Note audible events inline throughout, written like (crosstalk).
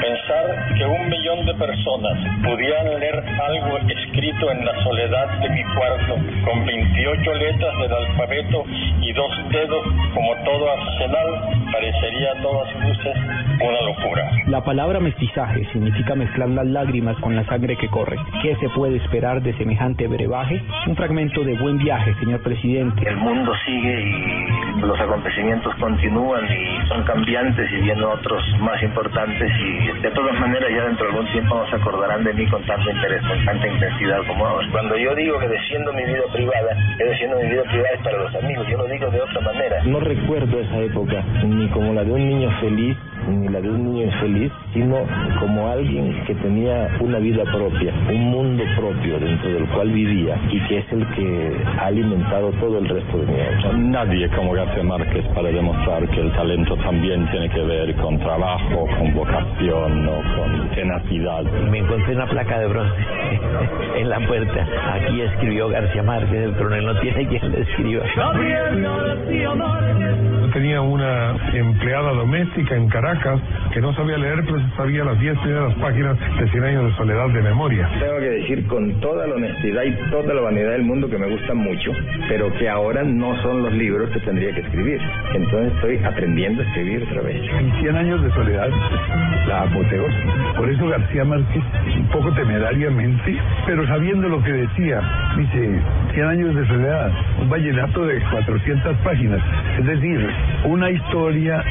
Pensar que un millón de personas pudieran leer algo escrito en la soledad de mi cuarto, con 28 letras del alfabeto y dos dedos como todo arsenal, parecería a todas luces una locura. La palabra mestizaje significa mezclar las lágrimas con la sangre que corre. ¿Qué se puede esperar de semejante brebaje? Un fragmento de buen viaje, señor presidente. El mundo sigue y los acontecimientos continúan y son cambiantes y vienen otros más importantes y de todas maneras ya dentro de algún tiempo no se acordarán de mí con tanto interés, con tanta intensidad como ahora. Cuando yo digo que defiendo mi vida privada, que defiendo mi vida privada es para los amigos, yo lo digo de otra manera. No recuerdo esa época ni como la de un niño feliz, ni la de un niño infeliz, sino como alguien que tenía una vida propia, un mundo propio dentro del cual vivía y que es el que ha alimentado todo el resto de mi vida. Nadie como García Márquez para demostrar que el talento también tiene que ver con trabajo, con vocación o con tenacidad. Me encontré una placa de bronce (laughs) en la puerta. Aquí escribió García Márquez, el coronel no tiene quien le escriba. Tenía una empleada doméstica en Caracas que no sabía leer, pero sabía las 10 primeras páginas de 100 años de soledad de memoria. Tengo que decir con toda la honestidad y toda la vanidad del mundo que me gustan mucho, pero que ahora no son los libros que tendría que escribir. Entonces estoy aprendiendo a escribir otra vez. En 100 años de soledad, la apoteosis. Por eso García Márquez, un poco temerariamente, pero sabiendo lo que decía, dice, 100 años de soledad, un vallenato de 400 páginas. Es decir, una historia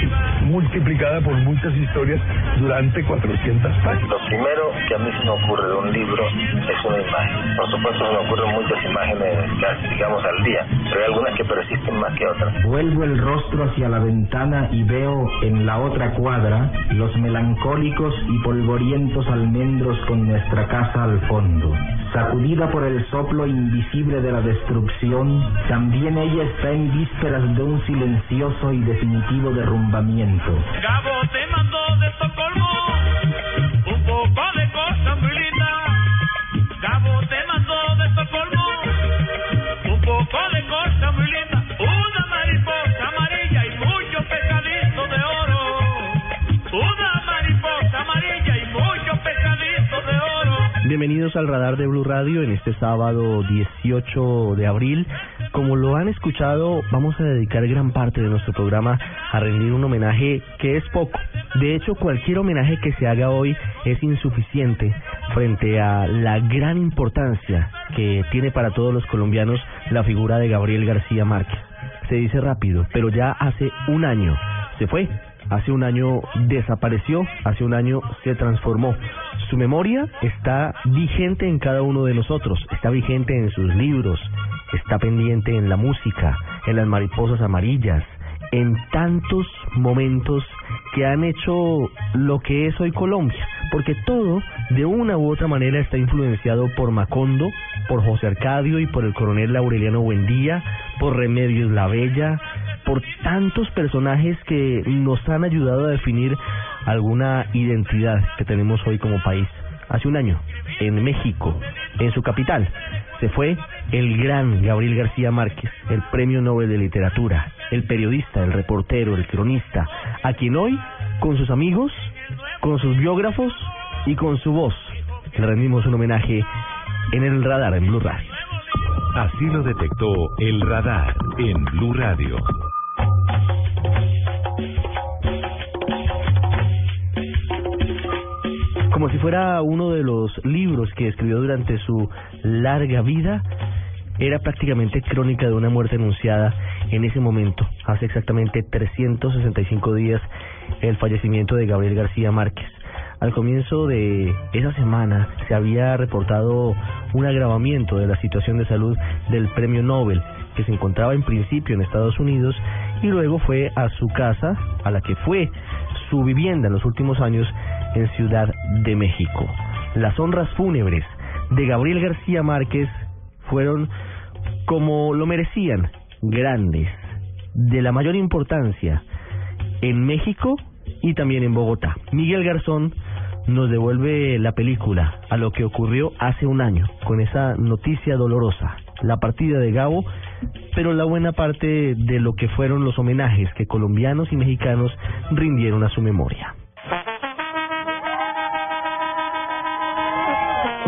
multiplicada por muchas historias durante 400 páginas. Lo primero que a mí se me ocurre de un libro es una imagen. Por supuesto se me ocurren muchas imágenes, digamos, al día, pero hay algunas que persisten más que otras. Vuelvo el rostro hacia la ventana y veo en la otra cuadra los melancólicos y polvorientos almendros con nuestra casa al fondo. Sacudida por el soplo invisible de la destrucción, también ella está en vísperas de un silencioso y definitivo derrumbamiento. Gabo te mandó de Estocolmo un poco de cosas muy lindas. Gabo te mandó de Estocolmo un poco de cosas muy lindas. Una mariposa amarilla y muchos pescaditos de oro. Una mariposa amarilla y muchos pescaditos de oro. Bienvenidos al radar de Blue Radio en este sábado 18 de abril. Como lo han escuchado, vamos a dedicar gran parte de nuestro programa a rendir un homenaje que es poco. De hecho, cualquier homenaje que se haga hoy es insuficiente frente a la gran importancia que tiene para todos los colombianos la figura de Gabriel García Márquez. Se dice rápido, pero ya hace un año se fue. Hace un año desapareció, hace un año se transformó. Su memoria está vigente en cada uno de nosotros, está vigente en sus libros, está pendiente en la música, en las mariposas amarillas, en tantos momentos que han hecho lo que es hoy Colombia, porque todo de una u otra manera está influenciado por Macondo, por José Arcadio y por el coronel Aureliano Buendía, por Remedios La Bella, por tantos personajes que nos han ayudado a definir alguna identidad que tenemos hoy como país. Hace un año, en México, en su capital, se fue el gran Gabriel García Márquez, el Premio Nobel de Literatura, el periodista, el reportero, el cronista, a quien hoy, con sus amigos, con sus biógrafos y con su voz, le rendimos un homenaje en el radar en Blue Radio. Así lo detectó el radar en Blue Radio. Como si fuera uno de los libros que escribió durante su larga vida, era prácticamente crónica de una muerte anunciada en ese momento, hace exactamente 365 días, el fallecimiento de Gabriel García Márquez. Al comienzo de esa semana se había reportado un agravamiento de la situación de salud del premio Nobel, que se encontraba en principio en Estados Unidos y luego fue a su casa, a la que fue su vivienda en los últimos años en Ciudad de México. Las honras fúnebres de Gabriel García Márquez fueron como lo merecían, grandes, de la mayor importancia en México y también en Bogotá. Miguel Garzón nos devuelve la película a lo que ocurrió hace un año con esa noticia dolorosa, la partida de Gabo, pero la buena parte de lo que fueron los homenajes que colombianos y mexicanos rindieron a su memoria.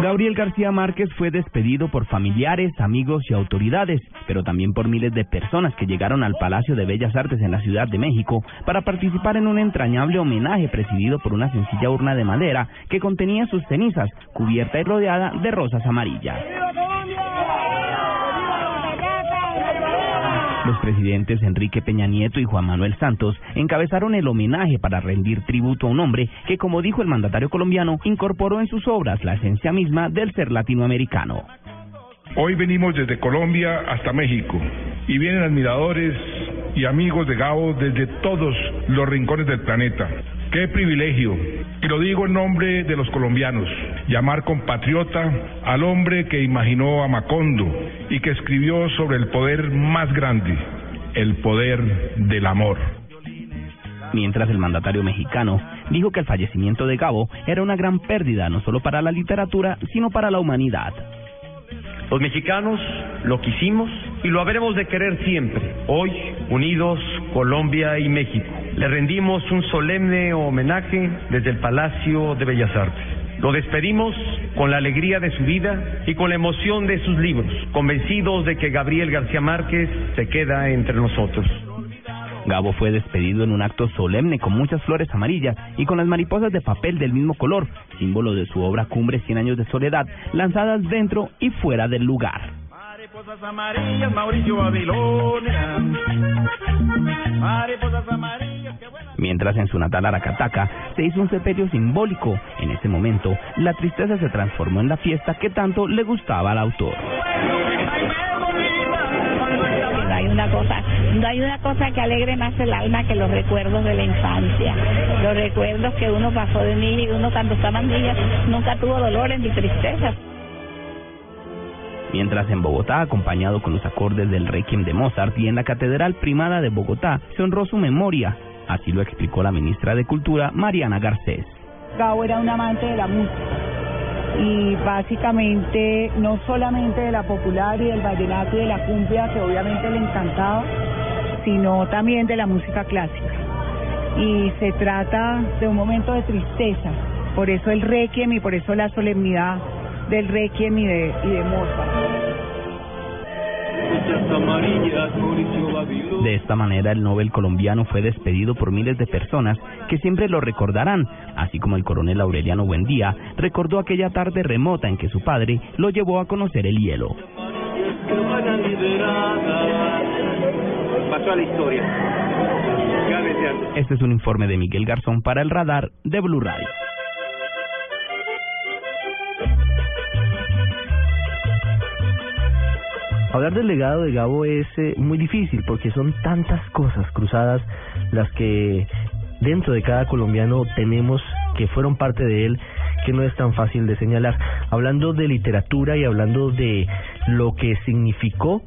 Gabriel García Márquez fue despedido por familiares, amigos y autoridades, pero también por miles de personas que llegaron al Palacio de Bellas Artes en la Ciudad de México para participar en un entrañable homenaje presidido por una sencilla urna de madera que contenía sus cenizas, cubierta y rodeada de rosas amarillas. Los presidentes Enrique Peña Nieto y Juan Manuel Santos encabezaron el homenaje para rendir tributo a un hombre que, como dijo el mandatario colombiano, incorporó en sus obras la esencia misma del ser latinoamericano. Hoy venimos desde Colombia hasta México y vienen admiradores y amigos de Gabo desde todos los rincones del planeta. Qué privilegio, y lo digo en nombre de los colombianos, llamar compatriota al hombre que imaginó a Macondo y que escribió sobre el poder más grande, el poder del amor. Mientras el mandatario mexicano dijo que el fallecimiento de Gabo era una gran pérdida no solo para la literatura, sino para la humanidad. Los mexicanos lo quisimos y lo habremos de querer siempre. Hoy, unidos Colombia y México, le rendimos un solemne homenaje desde el Palacio de Bellas Artes. Lo despedimos con la alegría de su vida y con la emoción de sus libros, convencidos de que Gabriel García Márquez se queda entre nosotros. Gabo fue despedido en un acto solemne con muchas flores amarillas y con las mariposas de papel del mismo color, símbolo de su obra Cumbre 100 años de soledad, lanzadas dentro y fuera del lugar. Mariposas amarillas, Mauricio Babilonia. Mariposas amarillas, qué buena. Mientras en su natal Aracataca se hizo un sepelio simbólico, en ese momento la tristeza se transformó en la fiesta que tanto le gustaba al autor. No hay una cosa, no hay una cosa que alegre más el alma que los recuerdos de la infancia, los recuerdos que uno pasó de niño y uno cuando estaba niña nunca tuvo dolores ni tristezas. Mientras en Bogotá, acompañado con los acordes del Requiem de Mozart y en la Catedral Primada de Bogotá, se honró su memoria. Así lo explicó la ministra de Cultura, Mariana Garcés. Gabo era un amante de la música y básicamente no solamente de la popular y del vallenato y de la cumbia que obviamente le encantaba, sino también de la música clásica. Y se trata de un momento de tristeza, por eso el requiem y por eso la solemnidad del requiem y de, y de Mozart. De esta manera, el Nobel colombiano fue despedido por miles de personas que siempre lo recordarán, así como el coronel Aureliano Buendía recordó aquella tarde remota en que su padre lo llevó a conocer el hielo. Pasó a la historia. Este es un informe de Miguel Garzón para el radar de Blue Radio. Hablar del legado de Gabo es eh, muy difícil porque son tantas cosas cruzadas las que dentro de cada colombiano tenemos que fueron parte de él que no es tan fácil de señalar. Hablando de literatura y hablando de lo que significó,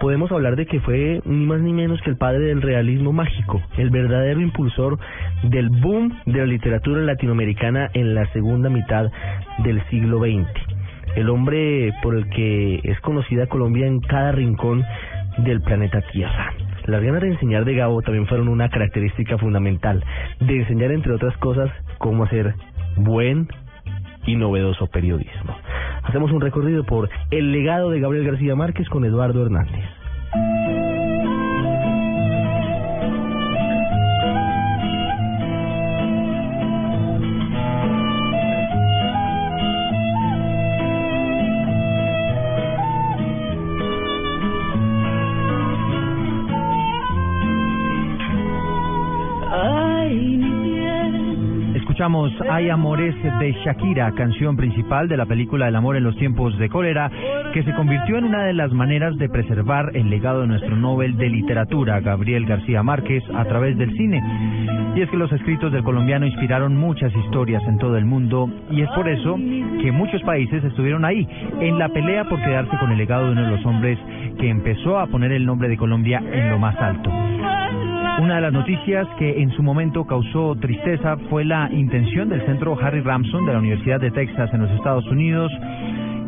podemos hablar de que fue ni más ni menos que el padre del realismo mágico, el verdadero impulsor del boom de la literatura latinoamericana en la segunda mitad del siglo XX el hombre por el que es conocida Colombia en cada rincón del planeta Tierra. Las ganas de enseñar de Gabo también fueron una característica fundamental, de enseñar entre otras cosas cómo hacer buen y novedoso periodismo. Hacemos un recorrido por el legado de Gabriel García Márquez con Eduardo Hernández. Hay Amores de Shakira, canción principal de la película El amor en los tiempos de cólera, que se convirtió en una de las maneras de preservar el legado de nuestro Nobel de Literatura, Gabriel García Márquez, a través del cine. Y es que los escritos del colombiano inspiraron muchas historias en todo el mundo y es por eso que muchos países estuvieron ahí, en la pelea por quedarse con el legado de uno de los hombres que empezó a poner el nombre de Colombia en lo más alto. Una de las noticias que en su momento causó tristeza fue la intención del centro Harry Ramson de la Universidad de Texas en los Estados Unidos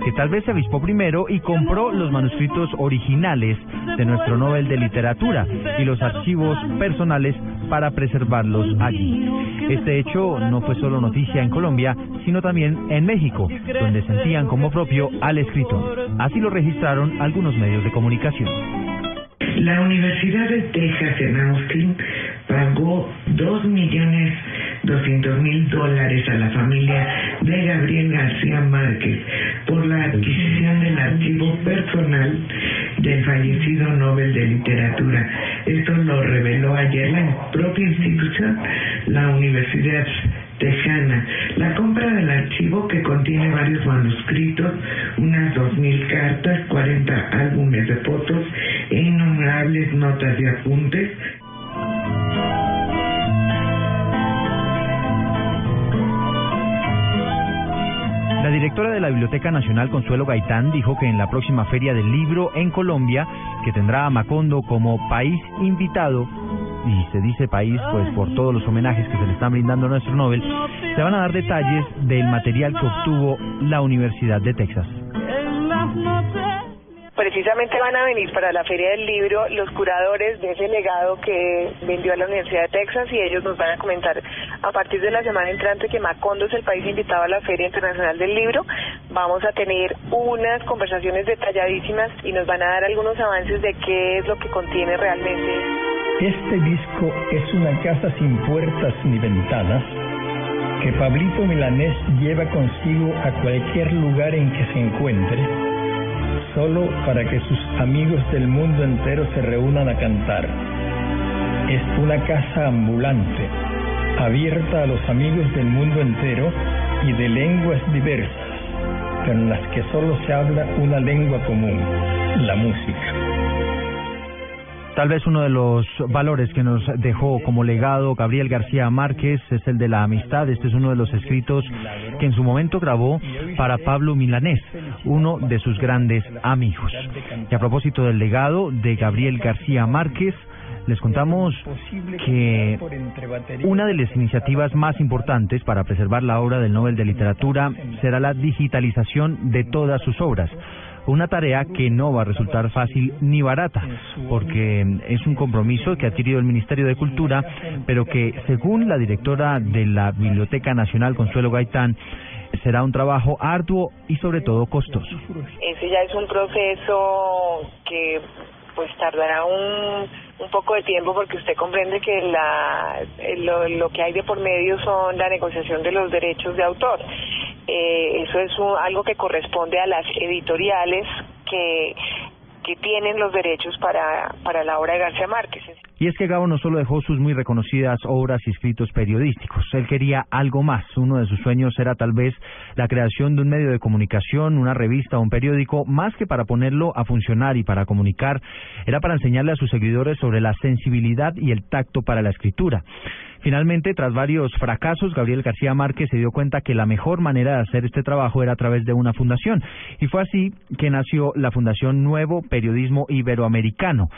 que tal vez se avispó primero y compró los manuscritos originales de nuestro Nobel de Literatura y los archivos personales para preservarlos allí. Este hecho no fue solo noticia en Colombia, sino también en México, donde sentían como propio al escritor. Así lo registraron algunos medios de comunicación. La Universidad de Texas en Austin pagó dos millones doscientos mil dólares a la familia de Gabriel García Márquez por la adquisición del archivo personal del fallecido Nobel de Literatura. Esto lo reveló ayer la propia institución, la Universidad Tejana. La compra del archivo que contiene varios manuscritos, unas dos mil cartas, 40 álbumes de fotos e innumerables notas y apuntes. La directora de la Biblioteca Nacional, Consuelo Gaitán, dijo que en la próxima Feria del Libro en Colombia, que tendrá a Macondo como país invitado, y se dice país pues por todos los homenajes que se le están brindando a nuestro Nobel, se van a dar detalles del material que obtuvo la Universidad de Texas. Precisamente van a venir para la Feria del Libro los curadores de ese legado que vendió a la Universidad de Texas y ellos nos van a comentar a partir de la semana entrante que Macondo es el país invitado a la Feria Internacional del Libro. Vamos a tener unas conversaciones detalladísimas y nos van a dar algunos avances de qué es lo que contiene realmente. Este disco es una casa sin puertas ni ventanas que Pablito Milanés lleva consigo a cualquier lugar en que se encuentre, solo para que sus amigos del mundo entero se reúnan a cantar. Es una casa ambulante, abierta a los amigos del mundo entero y de lenguas diversas, en las que solo se habla una lengua común, la música. Tal vez uno de los valores que nos dejó como legado Gabriel García Márquez es el de la amistad. Este es uno de los escritos que en su momento grabó para Pablo Milanés, uno de sus grandes amigos. Y a propósito del legado de Gabriel García Márquez, les contamos que una de las iniciativas más importantes para preservar la obra del Nobel de Literatura será la digitalización de todas sus obras una tarea que no va a resultar fácil ni barata, porque es un compromiso que ha adquirido el Ministerio de Cultura, pero que según la directora de la Biblioteca Nacional, Consuelo Gaitán, será un trabajo arduo y sobre todo costoso. Ese ya es un proceso que pues tardará un, un poco de tiempo porque usted comprende que la, lo, lo que hay de por medio son la negociación de los derechos de autor. Eh, eso es un, algo que corresponde a las editoriales que que tienen los derechos para, para la obra de García Márquez. Y es que Gabo no solo dejó sus muy reconocidas obras y escritos periodísticos, él quería algo más. Uno de sus sueños era tal vez la creación de un medio de comunicación, una revista o un periódico, más que para ponerlo a funcionar y para comunicar, era para enseñarle a sus seguidores sobre la sensibilidad y el tacto para la escritura. Finalmente, tras varios fracasos, Gabriel García Márquez se dio cuenta que la mejor manera de hacer este trabajo era a través de una fundación. Y fue así que nació la Fundación Nuevo Periodismo Iberoamericano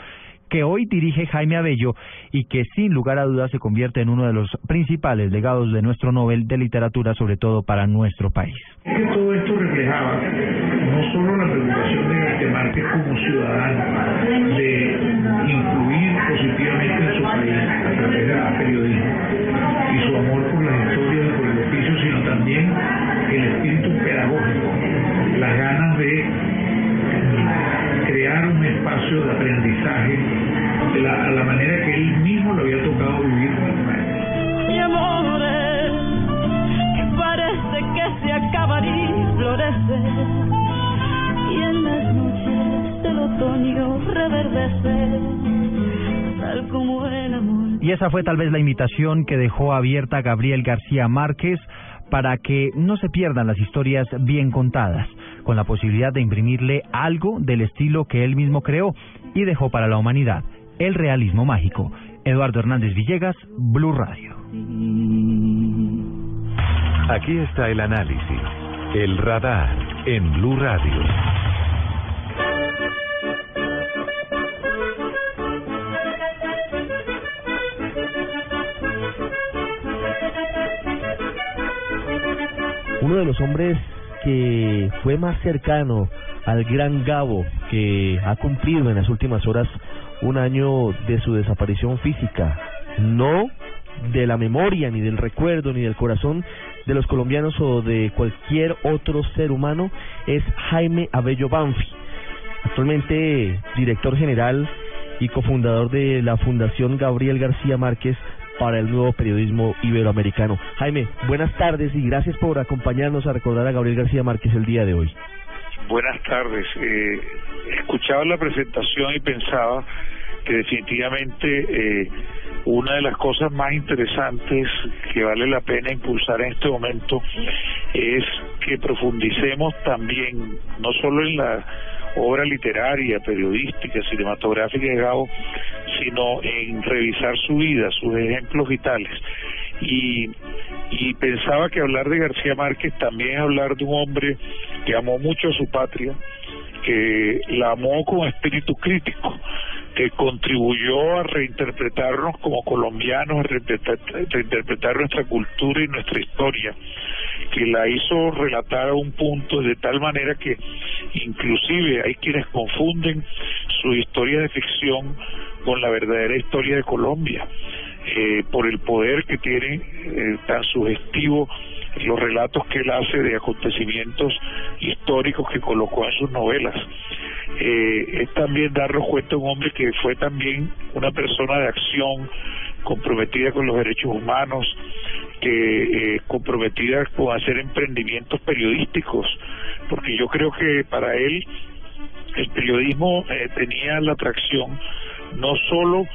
que hoy dirige Jaime Abello y que sin lugar a dudas se convierte en uno de los principales legados de nuestro Nobel de Literatura, sobre todo para nuestro país. todo esto reflejaba no solo la preocupación de García como ciudadano de influir positivamente en su país a través del periodismo y su amor por las historias y por el oficio, sino también el espíritu pedagógico, las ganas de crear un espacio de aprendizaje de la, a la manera que él mismo lo había tocado vivir con el maestro. Mi amores, que parece que se acabaría y florece, y en las noches del otoño reverdece, tal como el amor. Y esa fue tal vez la invitación que dejó abierta Gabriel García Márquez para que no se pierdan las historias bien contadas, con la posibilidad de imprimirle algo del estilo que él mismo creó y dejó para la humanidad, el realismo mágico. Eduardo Hernández Villegas, Blue Radio. Aquí está el análisis, el radar en Blue Radio. Uno de los hombres que fue más cercano al gran Gabo, que ha cumplido en las últimas horas un año de su desaparición física, no de la memoria, ni del recuerdo, ni del corazón de los colombianos o de cualquier otro ser humano, es Jaime Abello Banfi, actualmente director general y cofundador de la Fundación Gabriel García Márquez para el nuevo periodismo iberoamericano. Jaime, buenas tardes y gracias por acompañarnos a recordar a Gabriel García Márquez el día de hoy. Buenas tardes. Eh, escuchaba la presentación y pensaba que definitivamente eh, una de las cosas más interesantes que vale la pena impulsar en este momento es que profundicemos también, no solo en la obra literaria, periodística, cinematográfica de Gabo, sino en revisar su vida, sus ejemplos vitales. Y, y pensaba que hablar de García Márquez también es hablar de un hombre que amó mucho a su patria, que la amó con espíritu crítico, que contribuyó a reinterpretarnos como colombianos, a reinterpretar, nuestra cultura y nuestra historia, que la hizo relatar a un punto de tal manera que inclusive hay quienes confunden su historia de ficción con la verdadera historia de Colombia, eh, por el poder que tiene eh, tan sugestivo los relatos que él hace de acontecimientos históricos que colocó en sus novelas. Eh, es también darnos cuenta de un hombre que fue también una persona de acción, comprometida con los derechos humanos, que eh, comprometida con hacer emprendimientos periodísticos, porque yo creo que para él el periodismo eh, tenía la atracción no solo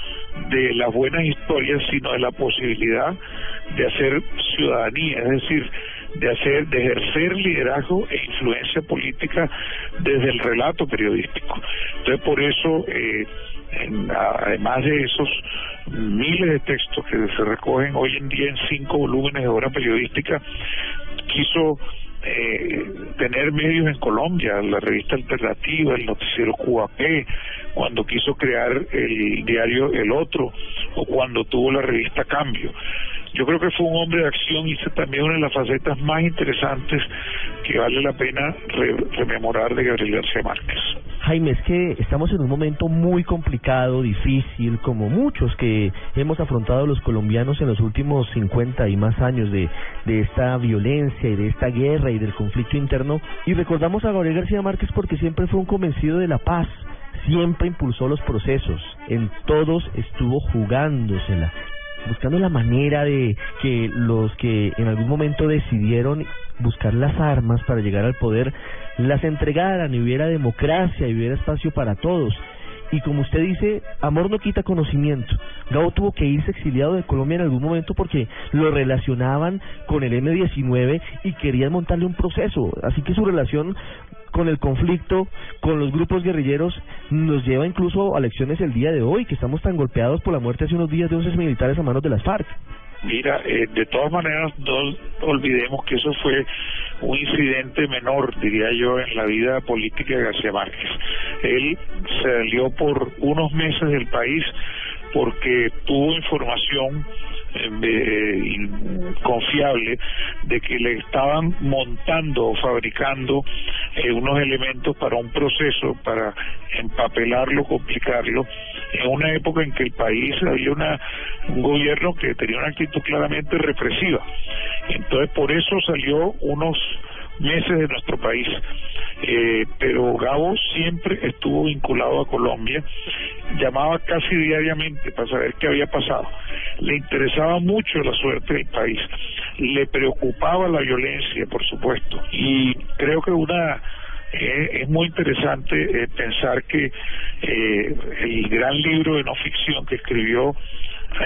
de las buenas historias, sino de la posibilidad de hacer ciudadanía, es decir, de hacer, de ejercer liderazgo e influencia política desde el relato periodístico. Entonces, por eso, eh, además de esos miles de textos que se recogen hoy en día en cinco volúmenes de obra periodística, quiso eh, tener medios en Colombia, la revista alternativa, el noticiero QAP, cuando quiso crear el diario El Otro o cuando tuvo la revista Cambio. Yo creo que fue un hombre de acción y también una de las facetas más interesantes que vale la pena rememorar de Gabriel García Márquez. Jaime, es que estamos en un momento muy complicado, difícil, como muchos que hemos afrontado los colombianos en los últimos 50 y más años de, de esta violencia y de esta guerra y del conflicto interno. Y recordamos a Gabriel García Márquez porque siempre fue un convencido de la paz, siempre impulsó los procesos, en todos estuvo jugándosela buscando la manera de que los que en algún momento decidieron buscar las armas para llegar al poder las entregaran y hubiera democracia y hubiera espacio para todos. Y como usted dice, amor no quita conocimiento. Gabo tuvo que irse exiliado de Colombia en algún momento porque lo relacionaban con el M-19 y querían montarle un proceso. Así que su relación con el conflicto, con los grupos guerrilleros, nos lleva incluso a lecciones el día de hoy, que estamos tan golpeados por la muerte hace unos días de 11 militares a manos de las FARC. Mira, eh, de todas maneras, no olvidemos que eso fue un incidente menor, diría yo, en la vida política de García Márquez. Él salió por unos meses del país porque tuvo información eh, confiable de que le estaban montando o fabricando eh, unos elementos para un proceso, para empapelarlo, complicarlo, en una época en que el país había una, un gobierno que tenía una actitud claramente represiva. Entonces, por eso salió unos meses de nuestro país. Eh, pero Gabo siempre estuvo vinculado a Colombia, llamaba casi diariamente para saber qué había pasado. Le interesaba mucho la suerte del país, le preocupaba la violencia, por supuesto, y creo que una eh, es muy interesante eh, pensar que el gran libro de no ficción que escribió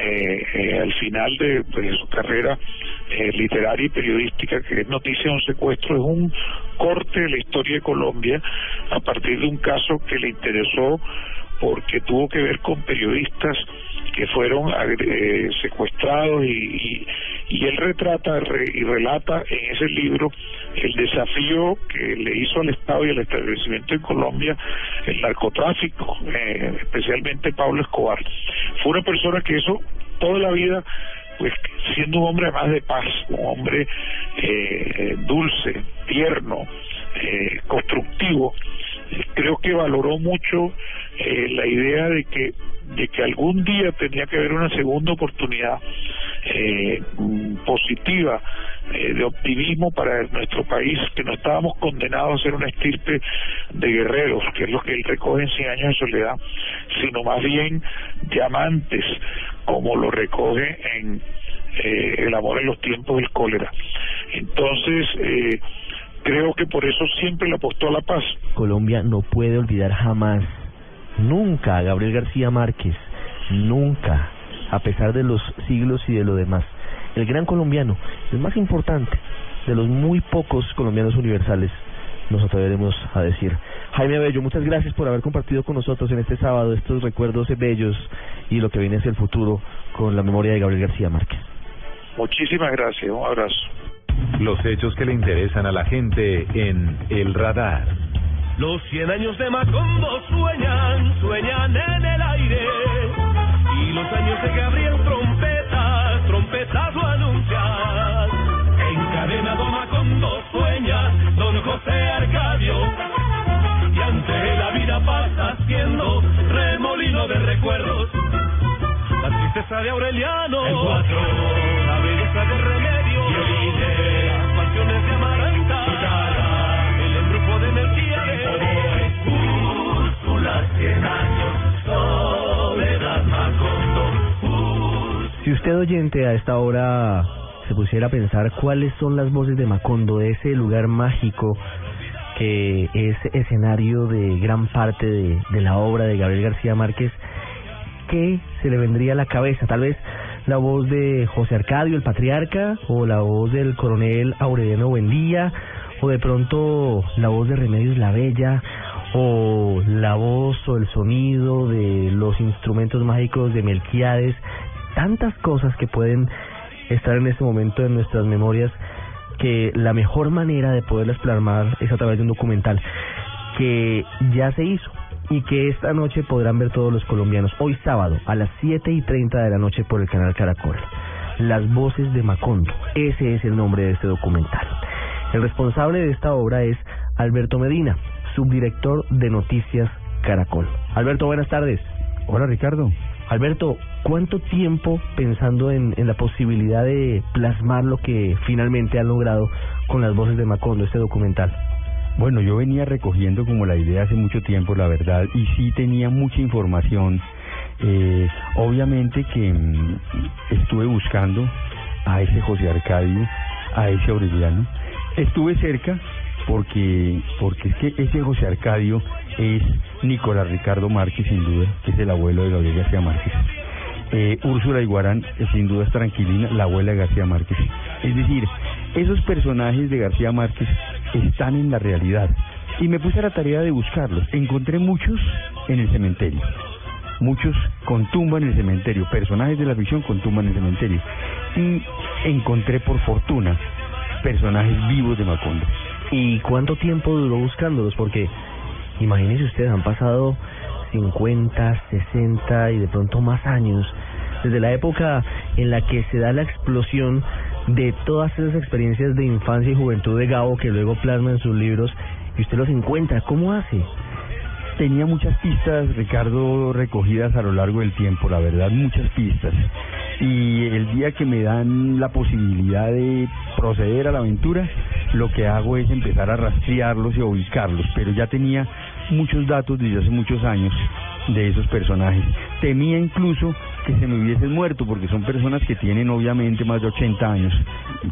eh, eh, al final de, su carrera eh, literaria y periodística, que es Noticia de un secuestro, es un corte de la historia de Colombia a partir de un caso que le interesó porque tuvo que ver con periodistas que fueron eh, secuestrados y, y, y él retrata re- y relata en ese libro el desafío que le hizo al Estado y al establecimiento en Colombia el narcotráfico, eh, especialmente Pablo Escobar. Fue una persona que eso toda la vida pues siendo un hombre más de paz, un hombre eh, dulce, tierno, eh, constructivo, eh, creo que valoró mucho eh, la idea de que de que algún día tenía que haber una segunda oportunidad eh, positiva eh, de optimismo para nuestro país, que no estábamos condenados a ser una estirpe de guerreros, que es lo que él recoge en Cien años de soledad, sino más bien diamantes, como lo recoge en eh, El amor en los tiempos del cólera. Entonces, eh, creo que por eso siempre le apostó a la paz. Colombia no puede olvidar jamás, nunca a Gabriel García Márquez, nunca, a pesar de los siglos y de lo demás. El gran colombiano, el más importante de los muy pocos colombianos universales, nos atreveremos a decir. Jaime Bello, muchas gracias por haber compartido con nosotros en este sábado estos recuerdos bellos y lo que viene hacia el futuro con la memoria de Gabriel García Márquez. Muchísimas gracias, un abrazo. Los hechos que le interesan a la gente en El Radar. Los cien años de Macondo sueñan, sueñan en el aire. Y los años de Gabriel trompetas, trompetas lo anuncian. Encadenado Macondo sueña, don José Arcadio. Y ante la vida pasa siendo remolino de recuerdos. La tristeza de Aureliano, el cuatro, la belleza de Remedio, violines, las pasiones de Amaranta, el embrujo de Melquiades, Úrsula, cien años, Si usted oyente a esta hora se pusiera a pensar cuáles son las voces de Macondo, de ese lugar mágico que es escenario de gran parte de, de la obra de Gabriel García Márquez, ¿qué se le vendría a la cabeza? Tal vez la voz de José Arcadio, el patriarca, o la voz del coronel Aureliano Buendía, o de pronto la voz de Remedios la Bella, o la voz o el sonido de los instrumentos mágicos de Melquiades, tantas cosas que pueden estar en este momento en nuestras memorias que la mejor manera de poderlas plasmar es a través de un documental que ya se hizo y que esta noche podrán ver todos los colombianos, hoy sábado a las 7 y 30 de la noche por el canal Caracol. Las voces de Macondo, ese es el nombre de este documental. El responsable de esta obra es Alberto Medina, subdirector de Noticias Caracol. Alberto, buenas tardes. Hola Ricardo. Alberto, ¿cuánto tiempo pensando en, la posibilidad de plasmar lo que finalmente han logrado con las voces de Macondo, este documental? Bueno, yo venía recogiendo como la idea hace mucho tiempo, la verdad, y sí tenía mucha información. Eh, obviamente que mm, estuve buscando a ese José Arcadio, a ese Aureliano. Estuve cerca porque porque es que ese José Arcadio es Nicolás Ricardo Márquez, sin duda, que es el abuelo de Gabriel García Márquez. Eh, Úrsula Iguarán, eh, sin duda es Tranquilina, la abuela de García Márquez. Es decir, esos personajes de García Márquez están en la realidad. Y me puse a la tarea de buscarlos. Encontré muchos en el cementerio. Muchos con tumba en el cementerio. Personajes de la ficción con tumba en el cementerio. Y encontré por fortuna personajes vivos de Macondo. ¿Y cuánto tiempo duró buscándolos? Porque imagínense ustedes, han pasado 50, 60 y de pronto más años, desde la época en la que se da la explosión de todas esas experiencias de infancia y juventud de Gabo que luego plasma en sus libros y usted los encuentra. ¿Cómo hace? Tenía muchas pistas, Ricardo, recogidas a lo largo del tiempo, la verdad, muchas pistas. Y el día que me dan la posibilidad de proceder a la aventura, lo que hago es empezar a rastrearlos y a ubicarlos, pero ya tenía muchos datos desde hace muchos años de esos personajes. Temía incluso que se me hubiesen muerto, porque son personas que tienen obviamente más de 80 años.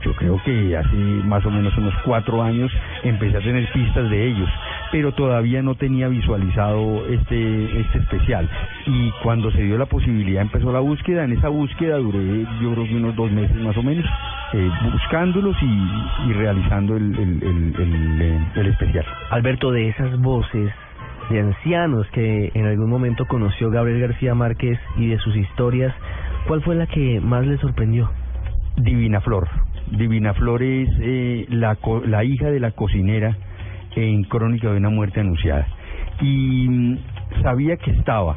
Yo creo que hace más o menos unos cuatro años empecé a tener pistas de ellos, pero todavía no tenía visualizado este, este especial. Y cuando se dio la posibilidad empezó la búsqueda, en esa búsqueda duré yo creo que unos dos meses más o menos, eh, buscándolos y, y realizando el, el, el, el, el especial. Alberto, de esas voces de ancianos que en algún momento conoció Gabriel García Márquez y de sus historias, ¿cuál fue la que más le sorprendió? Divina Flor. Divina Flor es eh, la, co- la hija de la cocinera en Crónica de una muerte anunciada. Y mm, sabía que estaba,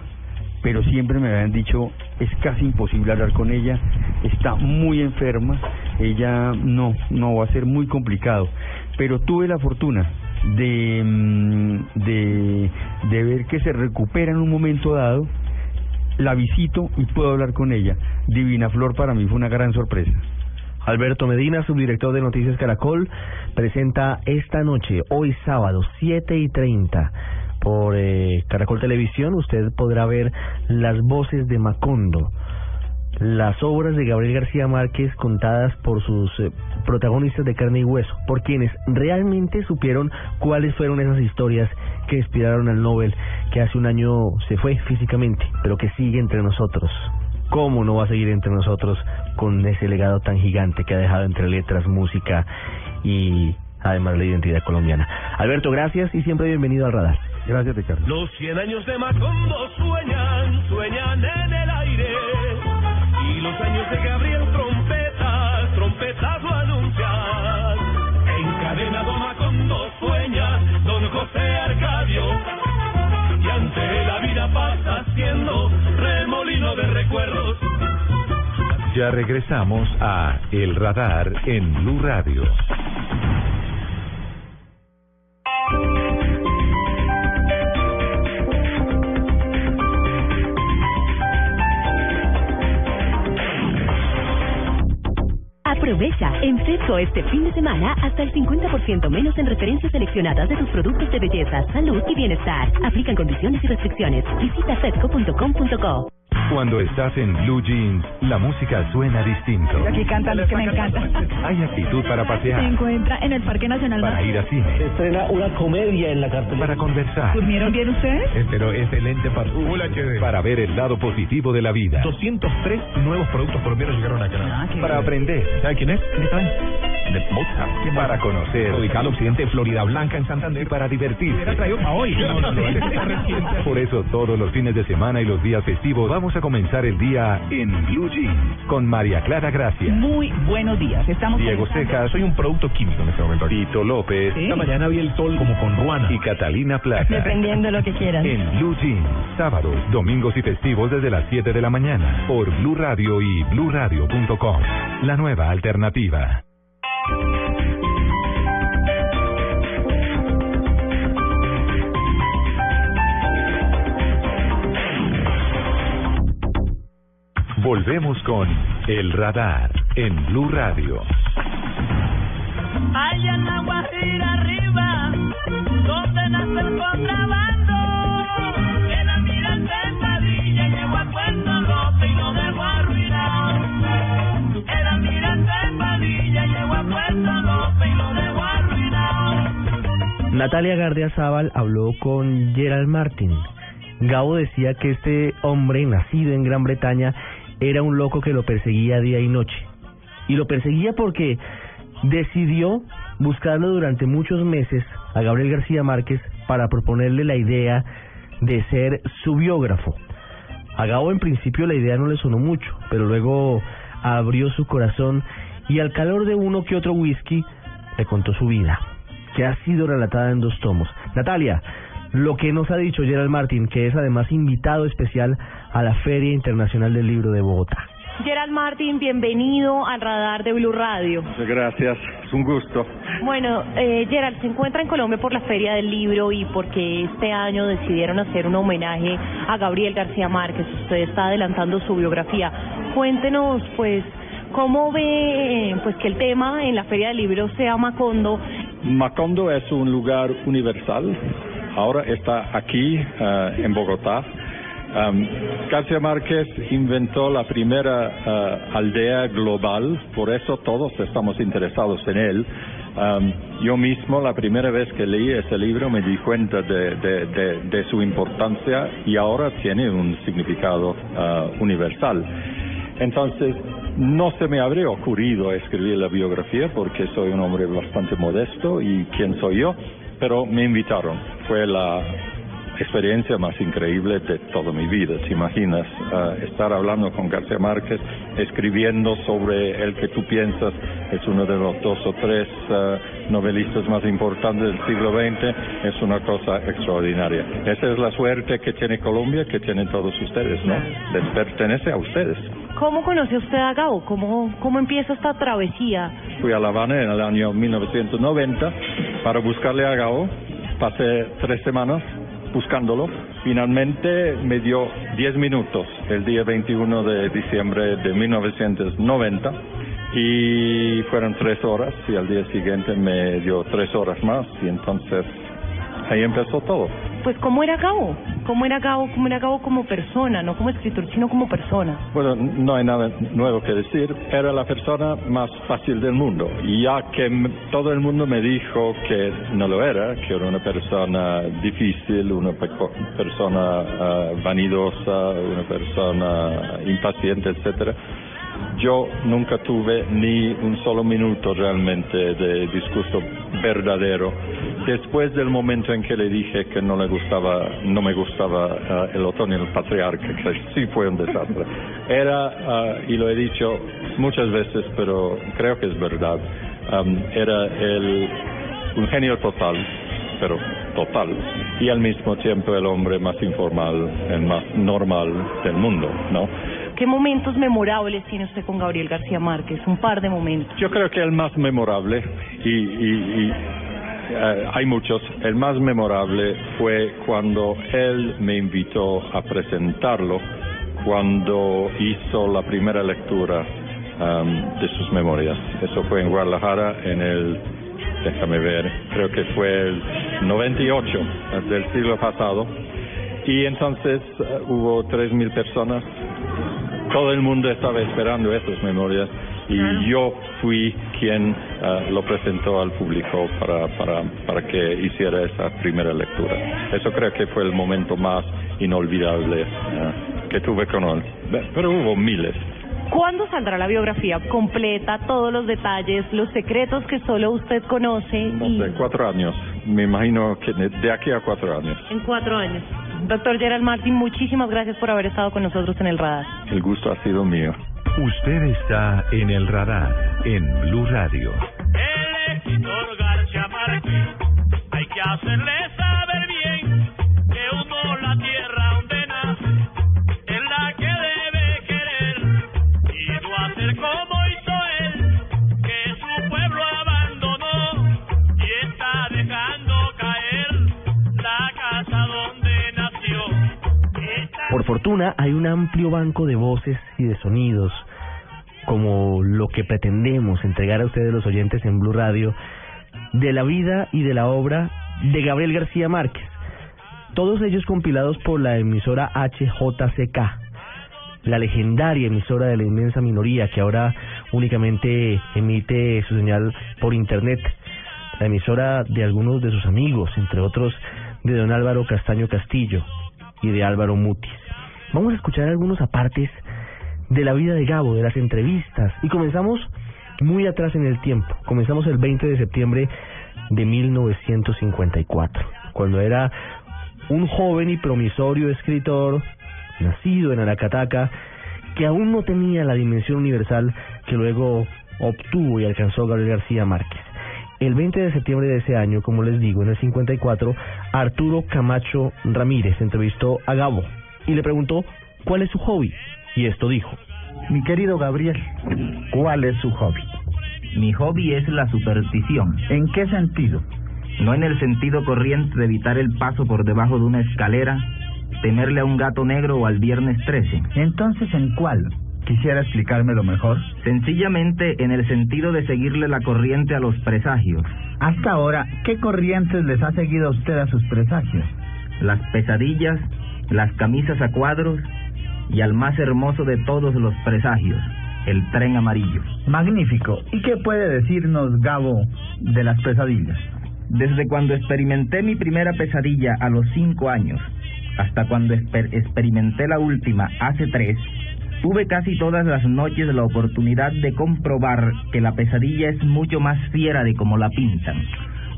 pero siempre me habían dicho, es casi imposible hablar con ella, está muy enferma, ella no, no, va a ser muy complicado. Pero tuve la fortuna de, mm, de, de ver que se recupera en un momento dado, la visito y puedo hablar con ella. Divina Flor para mí fue una gran sorpresa. Alberto Medina, subdirector de Noticias Caracol, presenta esta noche, hoy sábado, 7 y 30, por eh, Caracol Televisión. Usted podrá ver las voces de Macondo, las obras de Gabriel García Márquez contadas por sus eh, protagonistas de carne y hueso, por quienes realmente supieron cuáles fueron esas historias que inspiraron al Nobel, que hace un año se fue físicamente, pero que sigue entre nosotros. ¿Cómo no va a seguir entre nosotros con ese legado tan gigante que ha dejado entre letras, música y además la identidad colombiana? Alberto, gracias y siempre bienvenido al radar. Gracias, Ricardo. Los cien años de Macondo sueñan, sueñan en el aire. Ya regresamos a El Radar en Blue Radio. Aprovecha en Fedco este fin de semana hasta el 50% menos en referencias seleccionadas de tus productos de belleza, salud y bienestar. Aplican condiciones y restricciones. Visita fedco.com.co. Cuando estás en Blue Jeans, la música suena distinto. Aquí cantan los que me encantan. Hay actitud para Se pasear, encuentra en el Parque Nacional para ir a cine, Estrena una comedia en la cartelera. para conversar, ¿Durmieron bien ustedes? pero excelente para, para ver el lado positivo de la vida, 203 nuevos productos colombianos llegaron acá. Ah, qué para aprender, ¿Sabe quién es? De Mozart. para conocer, Radical Occidente, Florida Blanca en Santander. para hoy. No, no, no, reciente. (laughs) Por eso todos los fines de semana y los días festivos vamos a comenzar el día en Blue Jeans con María Clara Gracia, Muy buenos días. Estamos Diego Cejas, Soy un producto químico en este momento. Tito López Sí. Esta mañana vi el sol como con Ruana. y Catalina Plata. Dependiendo de lo que quieran. En Blue Jeans, sábados, domingos y festivos desde las 7 de la mañana por Blue Radio y bluradio.com. La nueva alternativa. Volvemos con El Radar en Blue Radio. Allá en la Guajira arriba, donde nace el contrabando, Natalia Gardia Zaval habló con Gerald Martin. Gabo decía que este hombre, nacido en Gran Bretaña, era un loco que lo perseguía día y noche. Y lo perseguía porque decidió buscarlo durante muchos meses a Gabriel García Márquez para proponerle la idea de ser su biógrafo. A Gabo en principio la idea no le sonó mucho, pero luego abrió su corazón y al calor de uno que otro whisky le contó su vida, que ha sido relatada en dos tomos. Natalia, lo que nos ha dicho Gerald Martin, que es además invitado especial a la Feria Internacional del Libro de Bogotá. Gerald Martin, bienvenido al radar de Blue Radio. Muchas gracias, es un gusto. Bueno, eh, Gerald se encuentra en Colombia por la Feria del Libro y porque este año decidieron hacer un homenaje a Gabriel García Márquez. Usted está adelantando su biografía. Cuéntenos, pues, cómo ve pues que el tema en la Feria del Libro sea Macondo. Macondo es un lugar universal. Ahora está aquí eh, en Bogotá. Um, García Márquez inventó la primera eh, aldea global, por eso todos estamos interesados en él. Um, yo mismo, la primera vez que leí ese libro, me di cuenta de, de, su importancia y ahora tiene un significado uh, universal. Entonces, no se me habría ocurrido escribir la biografía porque soy un hombre bastante modesto y quién soy yo, pero me invitaron. Fue la experiencia más increíble de toda mi vida. ¿Te imaginas uh, estar hablando con García Márquez, escribiendo sobre el que tú piensas es uno de los dos o tres uh, novelistas más importantes del siglo XX? Es una cosa extraordinaria. Esa es la suerte que tiene Colombia, que tienen todos ustedes, ¿no? Les pertenece a ustedes. ¿Cómo conoce usted a Gabo? ¿Cómo, ¿Cómo empieza esta travesía? Fui a La Habana en el año 1990 para buscarle a Gabo. Pasé tres semanas buscándolo. Finalmente me dio 10 minutos el día 21 de diciembre de 1990 y fueron tres horas y al día siguiente me dio tres horas más y entonces ahí empezó todo. Pues ¿cómo era Gabo? ¿Cómo era Gabo? ¿Cómo era Gabo como persona? No como escritor, sino como persona. Bueno, no hay nada nuevo que decir. Era la persona más fácil del mundo. Ya que todo el mundo me dijo que no lo era, que era una persona difícil, una persona ah, vanidosa, una persona impaciente, etcétera, yo nunca tuve ni un solo minuto realmente de discurso verdadero. Después del momento en que le dije que no le gustaba, no me gustaba ah, el otoño del patriarca, que sí fue un desastre. Era, ah, y lo he dicho muchas veces, pero creo que es verdad, am, era el, un genio total, pero total, y al mismo tiempo el hombre más informal, el más normal del mundo, ¿no? ¿Qué momentos memorables tiene usted con Gabriel García Márquez? Un par de momentos. Yo creo que el más memorable, y, y- y, eh, hay muchos, el más memorable fue cuando él me invitó a presentarlo, cuando hizo la primera lectura am, de sus memorias. Eso fue en Guadalajara en el, déjame ver, creo que fue el 98 eh, del siglo pasado. Y entonces eh, hubo tres mil personas todo el mundo estaba esperando esas memorias y yo fui quien eh, lo presentó al público para, para, para que hiciera esa primera lectura. Eso creo que fue el momento más inolvidable eh, que tuve con él. Pero hubo miles. ¿Cuándo saldrá la biografía completa, todos los detalles, los secretos que solo usted conoce? y De cuatro años. Me imagino que de aquí a cuatro años. En cuatro años. Doctor Gerald Martin, muchísimas gracias por haber estado con nosotros en el radar. El gusto ha sido mío. Usted está en el radar en Blue Radio. El escritor García Márquez, hay que hacerle fortuna hay un amplio banco de voces y de sonidos, como lo que pretendemos entregar a ustedes los oyentes en Blue Radio, de la vida y de la obra de Gabriel García Márquez. Todos ellos compilados por la emisora HJCK, la legendaria emisora de la inmensa minoría que ahora únicamente emite su señal por internet, la emisora de algunos de sus amigos, entre otros de don Álvaro Castaño Castillo y de Álvaro Mutis. Vamos a escuchar algunos apartes de la vida de Gabo, de las entrevistas, y comenzamos muy atrás en el tiempo. Comenzamos el 20 de septiembre de 1954, cuando era un joven y promisorio escritor, nacido en Aracataca, que aún no tenía la dimensión universal que luego obtuvo y alcanzó Gabriel García Márquez. El 20 de septiembre de ese año, como les digo, en el 54, Arturo Camacho Ramírez entrevistó a Gabo y le preguntó cuál es su hobby. Y esto dijo. Mi querido Gabriel, ¿cuál es su hobby? Mi hobby es la superstición. ¿En qué sentido? No en el sentido corriente de evitar el paso por debajo de una escalera, temerle a un gato negro o al viernes 13. Entonces, ¿en cuál? ¿Quisiera explicármelo mejor? Sencillamente en el sentido de seguirle la corriente a los presagios. Hasta ahora, ¿qué corrientes les ha seguido a usted a sus presagios? Las pesadillas, las camisas a cuadros y al más hermoso de todos los presagios, El tren amarillo. Magnífico. ¿Y qué puede decirnos Gabo de las pesadillas? Desde cuando experimenté mi primera pesadilla a los cinco años hasta cuando exper- experimenté la última hace tres, tuve casi todas las noches la oportunidad de comprobar que la pesadilla es mucho más fiera de como la pintan.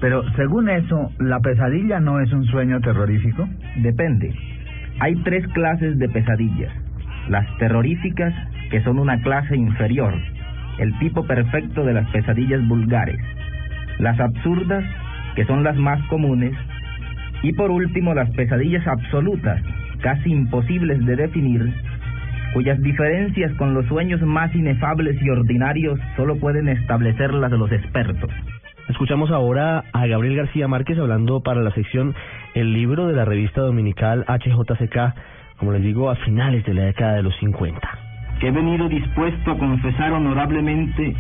Pero según eso, ¿la pesadilla no es un sueño terrorífico? Depende. Hay tres clases de pesadillas. Las terroríficas, que son una clase inferior, el tipo perfecto de las pesadillas vulgares. Las absurdas, que son las más comunes. Y por último, las pesadillas absolutas, casi imposibles de definir, cuyas diferencias con los sueños más inefables y ordinarios solo pueden establecerlas los expertos. Escuchamos ahora a Gabriel García Márquez hablando para la sección El libro de la revista dominical HJCK, como les digo, a finales de la década de los 50. que he venido dispuesto a confesar honorablemente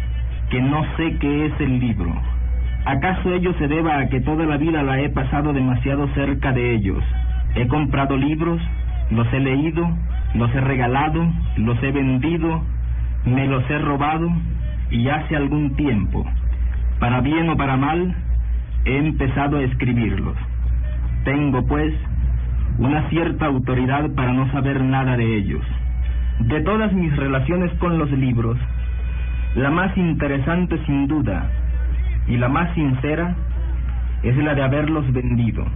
que no sé qué es el libro. ¿Acaso ello se deba a que toda la vida la he pasado demasiado cerca de ellos? He comprado libros, los he leído, los he regalado, los he vendido, me los he robado y hace algún tiempo, para bien o para mal, he empezado a escribirlos. Tengo, pues, una cierta autoridad para no saber nada de ellos. De todas mis relaciones con los libros, la más interesante sin duda y la más sincera es la de haberlos vendido.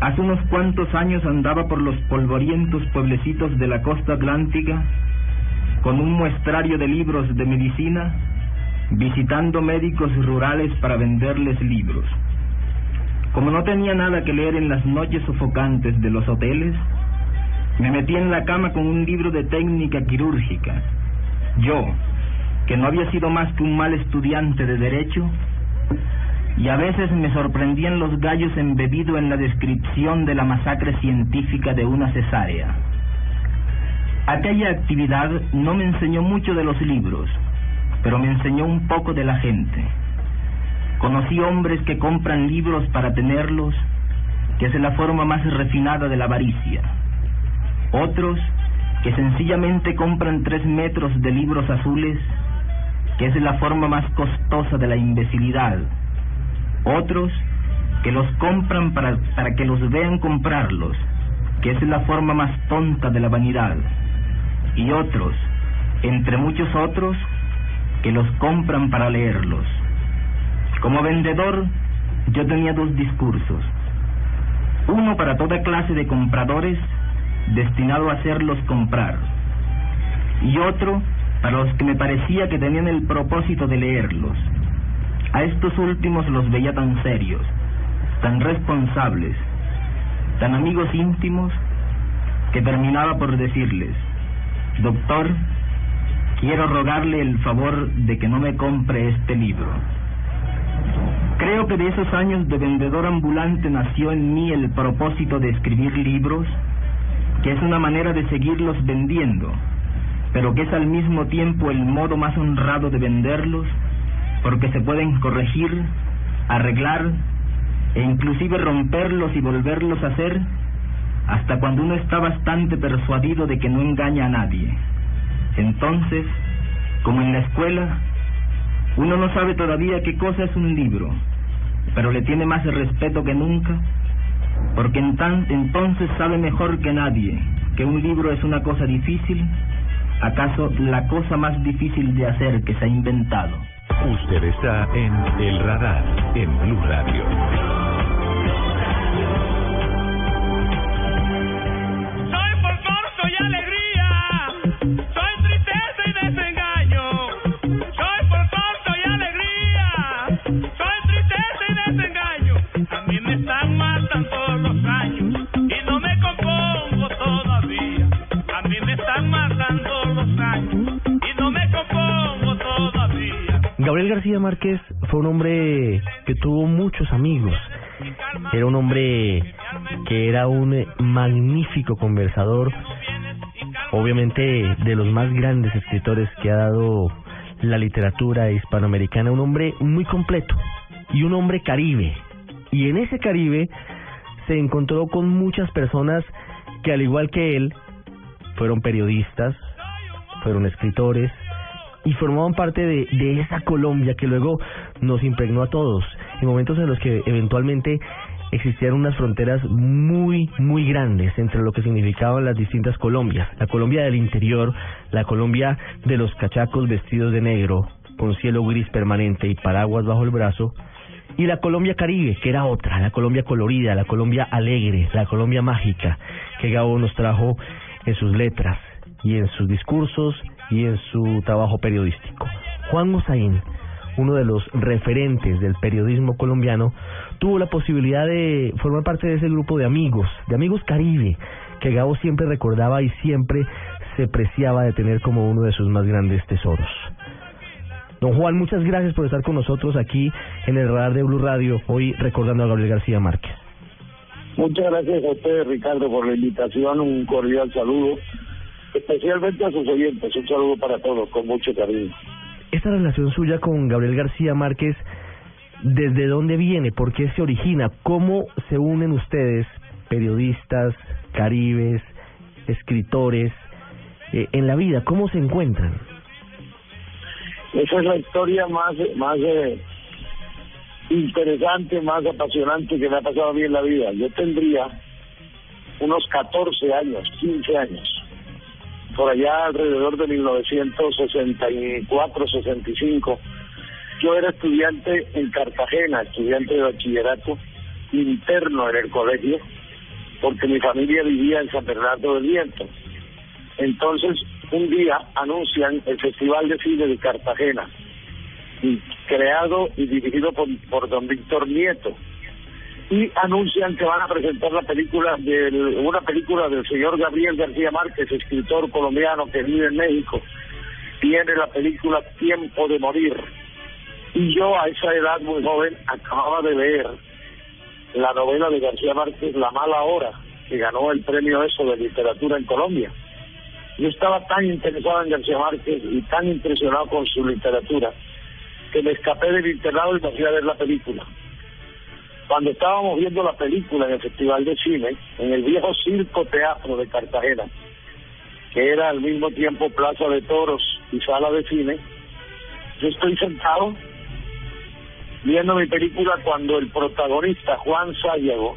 Hace unos cuantos años andaba por los polvorientos pueblecitos de la costa atlántica con un muestrario de libros de medicina, visitando médicos rurales para venderles libros. Como no tenía nada que leer en las noches sofocantes de los hoteles, me metí en la cama con un libro de técnica quirúrgica. Yo, que no había sido más que un mal estudiante de derecho, y a veces me sorprendían los gallos embebido en la descripción de la masacre científica de una cesárea. Aquella actividad no me enseñó mucho de los libros, pero me enseñó un poco de la gente. Conocí hombres que compran libros para tenerlos, que es la forma más refinada de la avaricia. Otros que sencillamente compran tres metros de libros azules, que es la forma más costosa de la imbecilidad. Otros que los compran para, para que los vean comprarlos, que es la forma más tonta de la vanidad. Y otros, entre muchos otros, que los compran para leerlos. Como vendedor, yo tenía dos discursos. Uno para toda clase de compradores, destinado a hacerlos comprar. Y otro para los que me parecía que tenían el propósito de leerlos. A estos últimos los veía tan serios, tan responsables, tan amigos íntimos, que terminaba por decirles, Doctor, quiero rogarle el favor de que no me compre este libro. Creo que de esos años de vendedor ambulante nació en mí el propósito de escribir libros, que es una manera de seguirlos vendiendo, pero que es al mismo tiempo el modo más honrado de venderlos, porque se pueden corregir, arreglar e inclusive romperlos y volverlos a hacer hasta cuando uno está bastante persuadido de que no engaña a nadie. Entonces, como en la escuela, uno no sabe todavía qué cosa es un libro, pero le tiene más respeto que nunca, porque en tan- entonces sabe mejor que nadie que un libro es una cosa difícil, acaso la cosa más difícil de hacer que se ha inventado. Usted está en El Radar, en Blue Radio. Márquez fue un hombre que tuvo muchos amigos. Era un hombre que era un magnífico conversador, obviamente de los más grandes escritores que ha dado la literatura hispanoamericana, un hombre muy completo y un hombre caribe. Y en ese caribe se encontró con muchas personas que al igual que él fueron periodistas, fueron escritores, y formaban parte de, de esa Colombia que luego nos impregnó a todos, en momentos en los que eventualmente existían unas fronteras muy, muy grandes entre lo que significaban las distintas Colombias. La Colombia del interior, la Colombia de los cachacos vestidos de negro, con cielo gris permanente y paraguas bajo el brazo, y la Colombia Caribe, que era otra, la Colombia colorida, la Colombia alegre, la Colombia mágica, que Gabo nos trajo en sus letras y en sus discursos y en su trabajo periodístico. Juan Mosaín, uno de los referentes del periodismo colombiano, tuvo la posibilidad de formar parte de ese grupo de amigos, de amigos Caribe, que Gabo siempre recordaba y siempre se preciaba de tener como uno de sus más grandes tesoros. Don Juan, muchas gracias por estar con nosotros aquí en el radar de Blue Radio, hoy recordando a Gabriel García Márquez. Muchas gracias a ustedes, Ricardo, por la invitación. Un cordial saludo, especialmente a sus oyentes. Un saludo para todos, con mucho cariño. Esta relación suya con Gabriel García Márquez, ¿desde dónde viene? ¿Por qué se origina? ¿Cómo se unen ustedes, periodistas, caribes, escritores, eh, en la vida? ¿Cómo se encuentran? Esa es la historia más, más eh, interesante, más apasionante que me ha pasado a mí en la vida. Yo tendría unos 14 años, 15 años, por allá alrededor de 1964, 65. Yo era estudiante en Cartagena, estudiante de bachillerato interno en el colegio, porque mi familia vivía en San Bernardo del Viento. Entonces, un día anuncian el Festival de Cine de Cartagena, creado y dirigido por, por don Víctor Nieto. Y anuncian que van a presentar la película del, una película del señor Gabriel García Márquez, escritor colombiano que vive en México. Tiene la película Tiempo de Morir. Y yo a esa edad muy joven acababa de leer la novela de García Márquez, La Mala Hora, que ganó el premio eso de literatura en Colombia. Yo estaba tan interesado en García Márquez y tan impresionado con su literatura que me escapé del internado y fui a ver la película. Cuando estábamos viendo la película en el Festival de Cine, en el viejo Circo Teatro de Cartagena, que era al mismo tiempo Plaza de Toros y Sala de Cine, yo estoy sentado viendo mi película cuando el protagonista, Juan Sayago,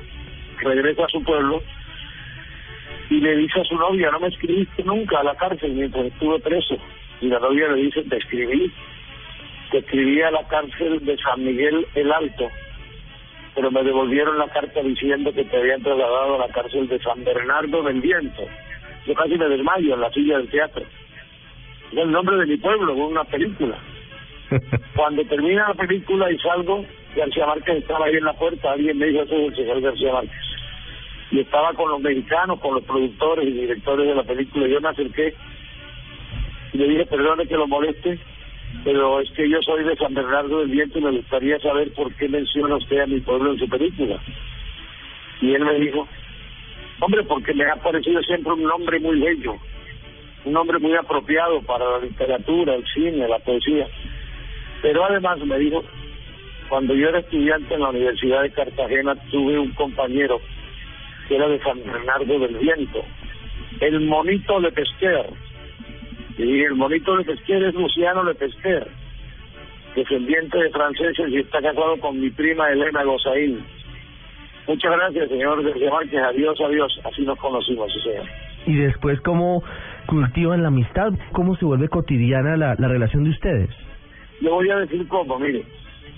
regresa a su pueblo y le dice a su novia, no me escribiste nunca a la cárcel mientras estuve preso. Y la novia le dice, te escribí, te escribí a la cárcel de San Miguel el Alto, pero me devolvieron la carta diciendo que te habían trasladado a la cárcel de San Bernardo del Viento. Yo casi me desmayo en la silla del teatro. Es el nombre de mi pueblo, una película. (laughs) Cuando termina la película y salgo, García Márquez estaba ahí en la puerta, alguien me dijo, eso es el señor García Márquez. Y estaba con los mexicanos, con los productores y directores de la película. Yo me acerqué y le dije, perdone que lo moleste, pero es que yo soy de San Bernardo del Viento y me gustaría saber por qué menciona usted a mi pueblo en su película. Y él me dijo, hombre, porque me ha parecido siempre un nombre muy bello, un nombre muy apropiado para la literatura, el cine, la poesía. Pero además me dijo, cuando yo era estudiante en la Universidad de Cartagena, tuve un compañero que era de San Bernardo del Viento, el monito de Pesquer. Y el monito de Pesquer es Luciano de Pesquer, descendiente de franceses y está casado con mi prima Elena Gozaín. Muchas gracias, señor García Márquez. Adiós, adiós. Así nos conocimos, sí, señor. Y después, ¿cómo cultivan la amistad? ¿Cómo se vuelve cotidiana la, la relación de ustedes? Le voy a decir cómo, mire.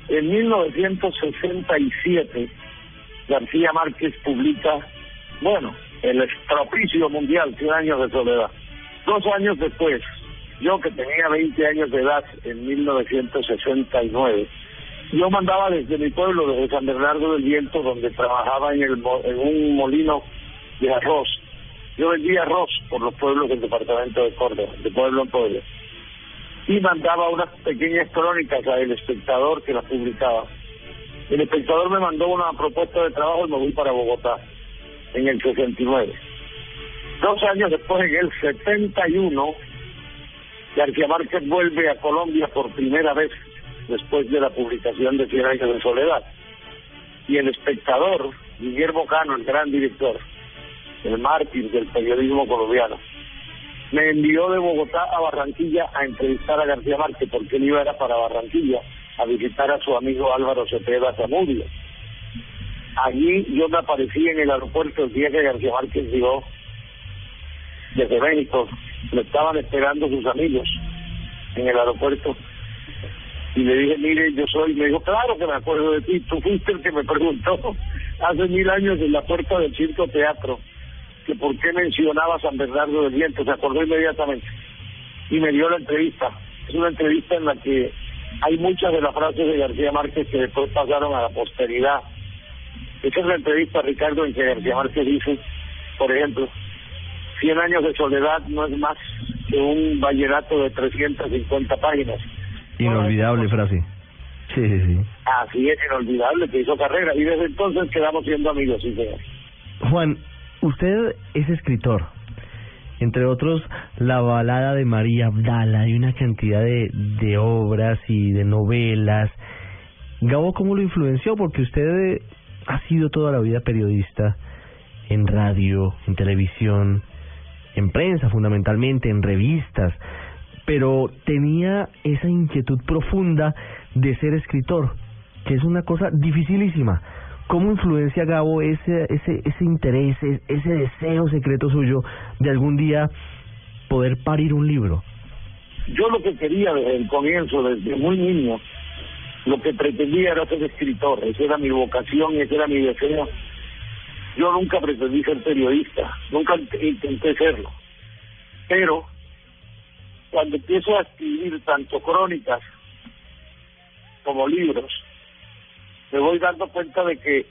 En 1967, García Márquez publica, bueno, El estropicio mundial, 100 años de soledad. Dos años después, yo que tenía 20 años de edad en 1969, yo mandaba desde mi pueblo, desde San Bernardo del Viento, donde trabajaba en, el, en un molino de arroz. Yo vendía arroz por los pueblos del departamento de Córdoba, de pueblo en pueblo. Y mandaba unas pequeñas crónicas a El Espectador que las publicaba. El Espectador me mandó una propuesta de trabajo y me fui para Bogotá en el 69. Dos años después, en el 71, García Márquez vuelve a Colombia por primera vez después de la publicación de Cien años de soledad. Y el espectador, Guillermo Cano, el gran director, el mártir del periodismo colombiano, me envió de Bogotá a Barranquilla a entrevistar a García Márquez, porque él iba era para Barranquilla a visitar a su amigo Álvaro Cepeda Zamudio. Allí yo me aparecí en el aeropuerto el día que García Márquez llegó desde México. Lo estaban esperando sus amigos en el aeropuerto. Y le dije, mire, yo soy, me dijo, claro que me acuerdo de ti, tú fuiste el que me preguntó (laughs) hace mil años en la puerta del Circo Teatro que por qué mencionaba San Bernardo del Viento, se acordó inmediatamente y me dio la entrevista. Es una entrevista en la que hay muchas de las frases de García Márquez que después pasaron a la posteridad. Esa es la entrevista, Ricardo, en que García Márquez dice, por ejemplo, 100 años de soledad no es más que un vallenato de 350 páginas. Inolvidable frase. Sí, sí, sí. Así es, inolvidable, que hizo carrera. Y desde entonces quedamos siendo amigos, sí, señor. Juan, usted es escritor. Entre otros, la balada de María Abdala y una cantidad de, de obras y de novelas. Gabo, ¿cómo lo influenció? Porque usted eh, ha sido toda la vida periodista en radio, en televisión, en prensa fundamentalmente, en revistas, pero tenía esa inquietud profunda de ser escritor, que es una cosa dificilísima. ¿Cómo influencia Gabo ese ese ese interés, ese, ese deseo secreto suyo de algún día poder parir un libro? Yo lo que quería desde el comienzo, desde muy niño, lo que pretendía era ser escritor, esa era mi vocación, ese era mi deseo. Yo nunca pretendí ser periodista, nunca intenté serlo. Pero cuando empiezo a escribir tanto crónicas como libros, me voy dando cuenta de que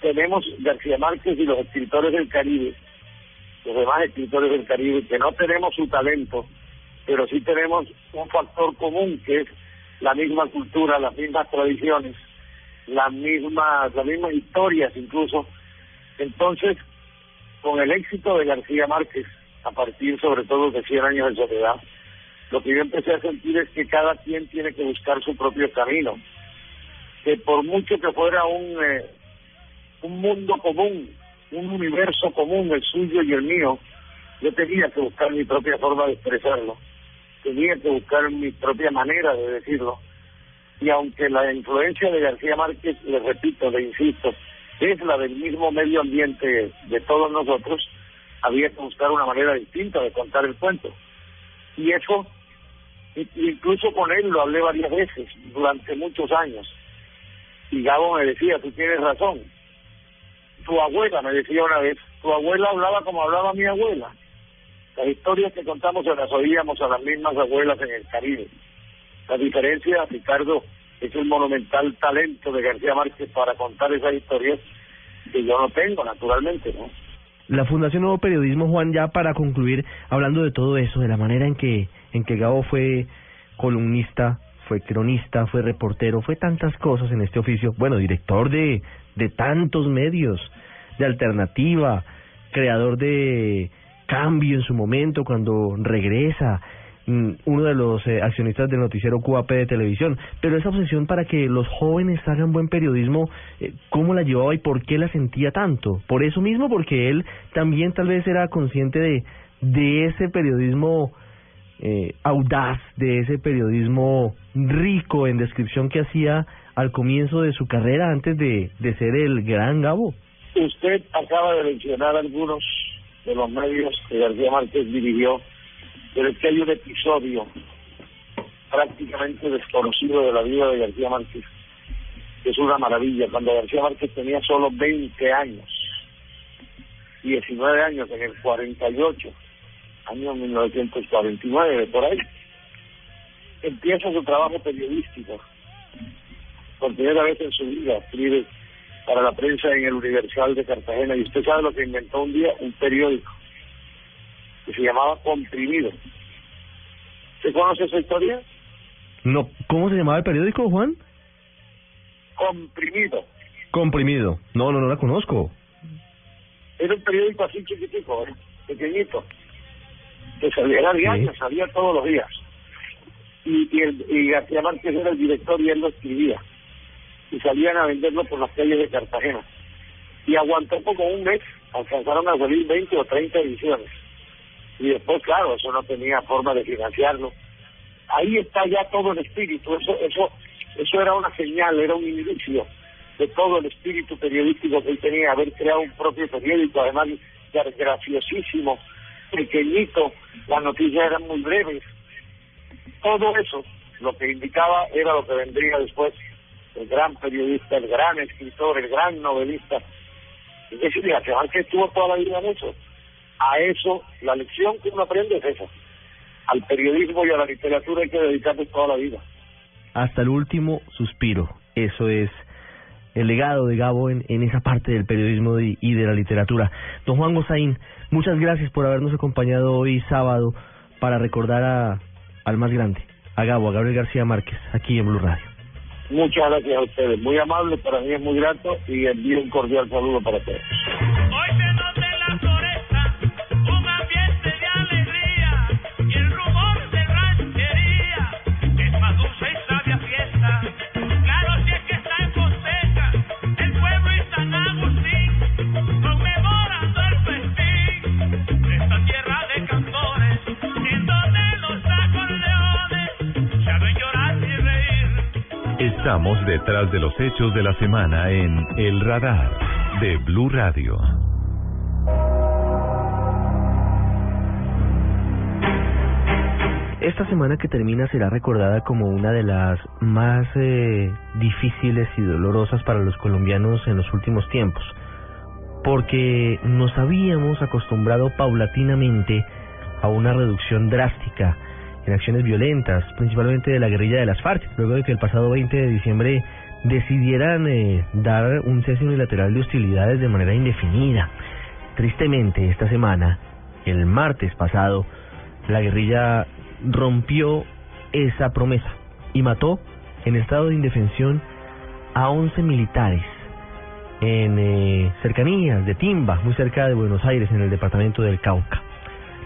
tenemos García Márquez y los escritores del Caribe, los demás escritores del Caribe, que no tenemos su talento, pero sí tenemos un factor común que es la misma cultura, las mismas tradiciones, las mismas, las mismas historias incluso. Entonces, con el éxito de García Márquez, a partir sobre todo de 100 años de soledad, lo que yo empecé a sentir es que cada quien tiene que buscar su propio camino que por mucho que fuera un, eh, un mundo común, un universo común, el suyo y el mío, yo tenía que buscar mi propia forma de expresarlo, tenía que buscar mi propia manera de decirlo. Y aunque la influencia de García Márquez, le repito, le insisto, es la del mismo medio ambiente de todos nosotros, había que buscar una manera distinta de contar el cuento. Y eso, incluso con él lo hablé varias veces, durante muchos años y Gabo me decía, tú tienes razón. Tu abuela me decía una vez, tu abuela hablaba como hablaba mi abuela. Las historias que contamos se las oíamos a las mismas abuelas en el Caribe. La diferencia, Ricardo, es el monumental talento de García Márquez para contar esas historias que yo no tengo, naturalmente, ¿no? La Fundación Nuevo Periodismo, Juan, ya para concluir, hablando de todo eso, de la manera en que, en que Gabo fue columnista fue cronista, fue reportero, fue tantas cosas en este oficio. Bueno, director de, de tantos medios, de alternativa, creador de cambio en su momento cuando regresa, uno de los eh, accionistas del noticiero QAP de televisión. Pero esa obsesión para que los jóvenes hagan buen periodismo, eh, ¿cómo la llevaba y por qué la sentía tanto? Por eso mismo, porque él también tal vez era consciente de, de ese periodismo eh, audaz, de ese periodismo rico en descripción que hacía al comienzo de su carrera antes de, de ser el gran Gabo. Usted acaba de mencionar algunos de los medios que García Márquez dirigió, pero es que un episodio prácticamente desconocido de la vida de García Márquez, que es una maravilla. Cuando García Márquez tenía solo 20 años, 19 años en el 48, año 1949, por ahí, empieza su trabajo periodístico. Por primera vez en su vida escribe para la prensa en el Universal de Cartagena y usted sabe lo que inventó un día, un periódico que se llamaba Comprimido. ¿Se conoce esa historia? No, ¿cómo se llamaba el periódico, Juan? Comprimido. Comprimido. No, no, no la conozco. Era un periódico así chiquitico, ¿eh? pequeñito, que salía, era diario, salía todos los días y, y, el, y García Márquez era el director y él lo escribía. Y salían a venderlo por las calles de Cartagena. Y aguantó como un mes, alcanzaron a salir 20 o 30 ediciones. Y después, claro, eso no tenía forma de financiarlo. Ahí está ya todo el espíritu, eso, eso, eso era una señal, era un inicio de todo el espíritu periodístico que él tenía, haber creado un propio periódico, además graciosísimo, pequeñito, las noticias eran muy breves. Todo eso, lo que indicaba era lo que vendría después, el gran periodista, el gran escritor, el gran novelista. Es decir, que estuvo toda la vida en eso. A eso, la lección que uno aprende es esa. Al periodismo y a la literatura hay que dedicarse toda la vida. Hasta el último suspiro. Eso es el legado de Gabo en, en esa parte del periodismo y, y de la literatura. Don Juan Gozaín, muchas gracias por habernos acompañado hoy sábado para recordar a, al más grande, a Gabo, a Gabriel García Márquez, aquí en Blue Radio. Muchas gracias a ustedes, muy amable, para mí es muy grato y envío un cordial saludo para todos. Estamos detrás de los hechos de la semana en El Radar de Blue Radio. Esta semana que termina será recordada como una de las más eh, difíciles y dolorosas para los colombianos en los últimos tiempos, porque nos habíamos acostumbrado paulatinamente a una reducción drástica en acciones violentas, principalmente de la guerrilla de las FARC, luego de que el pasado 20 de diciembre decidieran eh, dar un cese unilateral de hostilidades de manera indefinida. Tristemente, esta semana, el martes pasado, la guerrilla rompió esa promesa y mató en estado de indefensión a 11 militares en eh, cercanías de Timba, muy cerca de Buenos Aires, en el departamento del Cauca.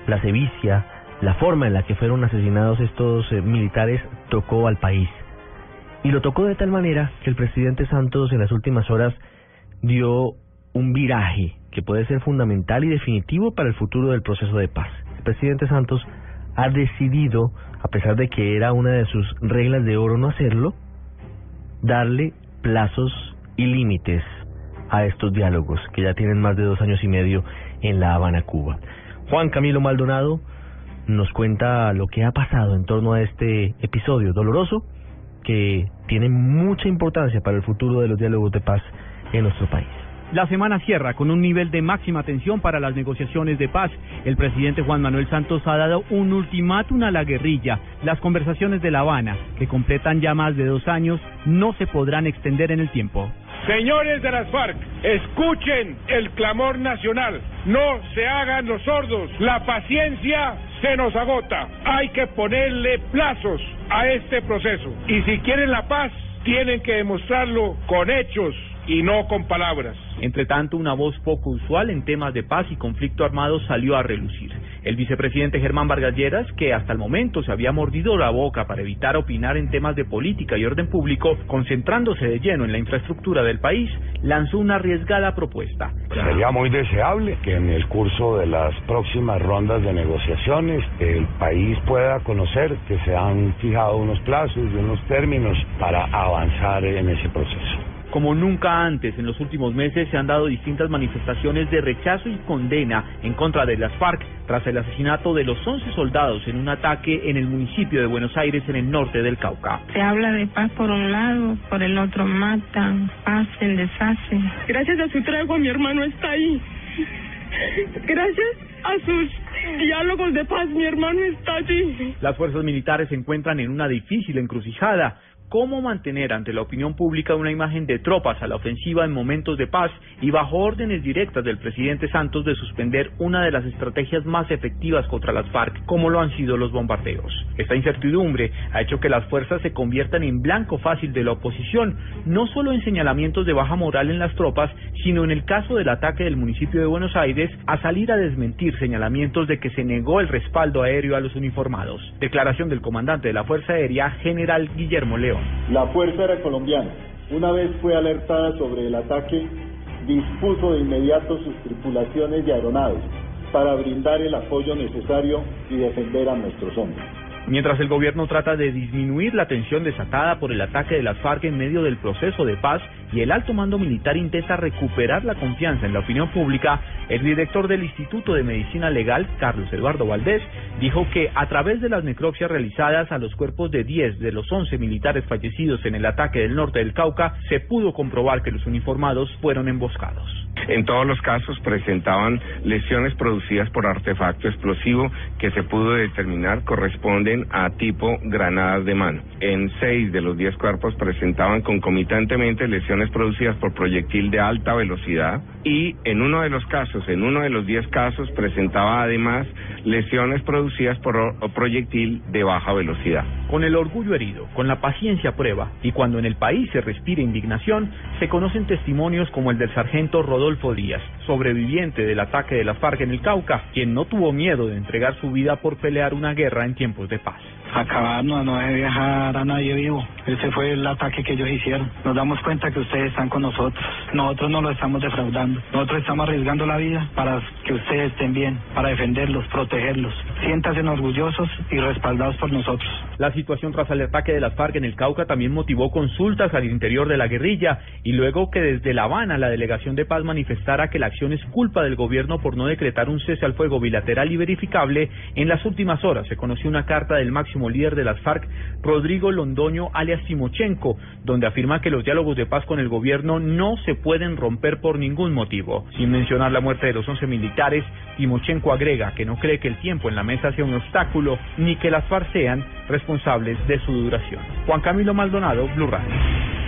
La sevicia, la forma en la que fueron asesinados estos eh, militares tocó al país. Y lo tocó de tal manera que el presidente Santos en las últimas horas dio un viraje que puede ser fundamental y definitivo para el futuro del proceso de paz. El presidente Santos ha decidido, a pesar de que era una de sus reglas de oro no hacerlo, darle plazos y límites a estos diálogos que ya tienen más de dos años y medio en La Habana, Cuba. Juan Camilo Maldonado nos cuenta lo que ha pasado en torno a este episodio doloroso que tiene mucha importancia para el futuro de los diálogos de paz en nuestro país. La semana cierra con un nivel de máxima tensión para las negociaciones de paz. El presidente Juan Manuel Santos ha dado un ultimátum a la guerrilla. Las conversaciones de La Habana, que completan ya más de dos años, no se podrán extender en el tiempo. Señores de las FARC, escuchen el clamor nacional. No se hagan los sordos. La paciencia se nos agota. Hay que ponerle plazos a este proceso. Y si quieren la paz, tienen que demostrarlo con hechos y no con palabras. Entre tanto, una voz poco usual en temas de paz y conflicto armado salió a relucir. El vicepresidente Germán Vargas Lleras, que hasta el momento se había mordido la boca para evitar opinar en temas de política y orden público, concentrándose de lleno en la infraestructura del país, lanzó una arriesgada propuesta. Sería muy deseable que en el curso de las próximas rondas de negociaciones el país pueda conocer que se han fijado unos plazos y unos términos para avanzar en ese proceso. Como nunca antes, en los últimos meses se han dado distintas manifestaciones de rechazo y condena en contra de las FARC tras el asesinato de los 11 soldados en un ataque en el municipio de Buenos Aires en el norte del Cauca. Se habla de paz por un lado, por el otro matan, hacen, deshacen. Gracias a su tregua mi hermano está ahí. Gracias a sus diálogos de paz mi hermano está allí. Las fuerzas militares se encuentran en una difícil encrucijada. ¿Cómo mantener ante la opinión pública una imagen de tropas a la ofensiva en momentos de paz y bajo órdenes directas del presidente Santos de suspender una de las estrategias más efectivas contra las FARC, como lo han sido los bombardeos? Esta incertidumbre ha hecho que las fuerzas se conviertan en blanco fácil de la oposición, no solo en señalamientos de baja moral en las tropas, sino en el caso del ataque del municipio de Buenos Aires a salir a desmentir señalamientos de que se negó el respaldo aéreo a los uniformados. Declaración del comandante de la Fuerza Aérea, general Guillermo León. La Fuerza Aérea Colombiana, una vez fue alertada sobre el ataque, dispuso de inmediato sus tripulaciones y aeronaves para brindar el apoyo necesario y defender a nuestros hombres. Mientras el gobierno trata de disminuir la tensión desatada por el ataque de las FARC en medio del proceso de paz y el alto mando militar intenta recuperar la confianza en la opinión pública, el director del Instituto de Medicina Legal, Carlos Eduardo Valdés, dijo que a través de las necropsias realizadas a los cuerpos de 10 de los 11 militares fallecidos en el ataque del norte del Cauca, se pudo comprobar que los uniformados fueron emboscados. En todos los casos presentaban lesiones producidas por artefacto explosivo que se pudo determinar corresponden a tipo granadas de mano. En seis de los diez cuerpos presentaban concomitantemente lesiones producidas por proyectil de alta velocidad y en uno de los casos, en uno de los diez casos, presentaba además lesiones producidas por proyectil de baja velocidad. Con el orgullo herido, con la paciencia prueba y cuando en el país se respira indignación, se conocen testimonios como el del sargento Rodolfo Díaz, sobreviviente del ataque de la FARC en el Cauca, quien no tuvo miedo de entregar su vida por pelear una guerra en tiempos de paz. Acabarnos, no debe dejar a nadie vivo. Ese fue el ataque que ellos hicieron. Nos damos cuenta que ustedes están con nosotros. Nosotros no lo estamos defraudando. Nosotros estamos arriesgando la vida para que ustedes estén bien, para defenderlos, protegerlos. Siéntanse orgullosos y respaldados por nosotros. La situación tras el ataque de las FARC en el Cauca también motivó consultas al interior de la guerrilla y luego que desde La Habana la delegación de paz manifestara que la acción es culpa del gobierno por no decretar un cese al fuego bilateral y verificable, en las últimas horas se conoció una carta del máximo líder de las FARC, Rodrigo Londoño alias Timochenko, donde afirma que los diálogos de paz con el gobierno no se pueden romper por ningún motivo. Sin mencionar la muerte de los 11 militares, Timochenko agrega que no cree que el tiempo en la mesa sea un obstáculo ni que las FARC sean responsables de su duración. Juan Camilo Maldonado, Blue Radio.